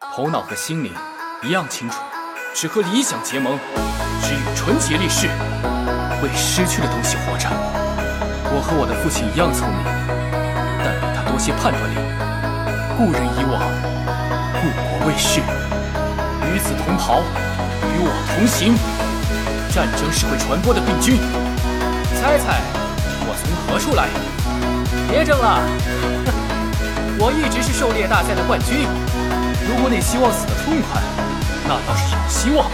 头脑和心灵一样清楚，只和理想结盟，只与纯洁立誓，为失去的东西活着。我和我的父亲一样聪明，但比他多些判断力。故人已往，故国未逝，与子同袍，与我同行。战争是会传播的病菌，猜猜我从何处来？别争了，我一直是狩猎大赛的冠军。如果你希望死得痛快，那倒是有希望。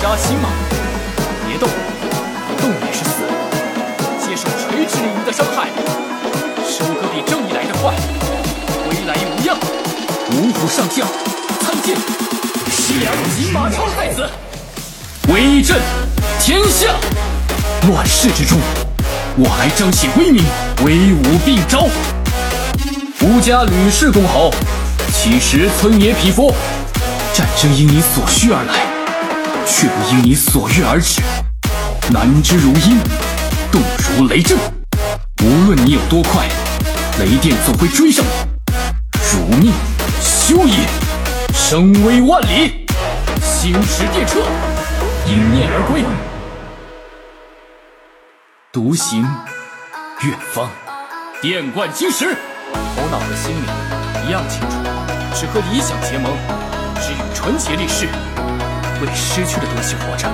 扎心吗？别动，动也是死。接受垂直领域的伤害，收割比正义来得快。归来无恙，五虎上将参见。西凉金马超太子，威震天下。乱世之中，我来彰显威名，威武并招。吴家吕氏公侯。其实村野匹夫，战争因你所需而来，却不因你所欲而止。难之如阴，动如雷震。无论你有多快，雷电总会追上你。汝命休矣！声威万里，星驰电掣，迎面而归。独行远方，电贯金石。头脑和心灵一样清楚。只和理想结盟，只与纯洁立誓，为失去的东西活着。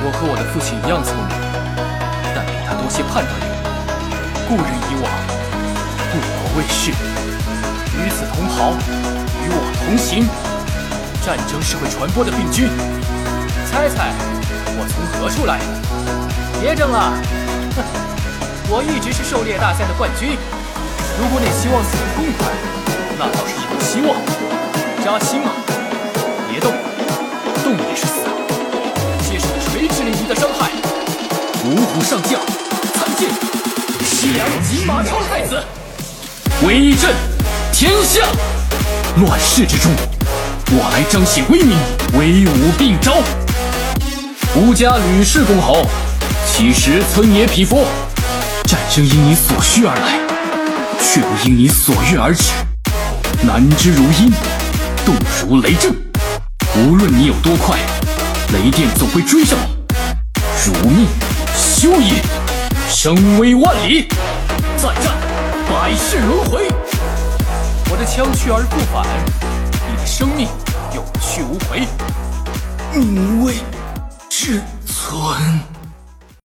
我和我的父亲一样聪明，但比他多些判断力。故人已往，故国未逝，与子同袍，与我同行。战争是会传播的病菌，猜猜我从何处来？别争了，哼！我一直是狩猎大赛的冠军。如果你希望死得痛快，那倒是有希望。扎心吗？别动，动也是死。接受垂直领域的伤害。五虎上将参见。西凉金马超太子，威震天下。乱世之中，我来彰显威名，威武并招。吾家吕氏公侯，其实村野匹夫。战争因你所需而来，却不因你所欲而止。难之如阴，动如雷震。无论你有多快，雷电总会追上你。汝命休矣！声威万里，再战，百世轮回。我的枪去而不返，你的生命有去无回。无畏至存。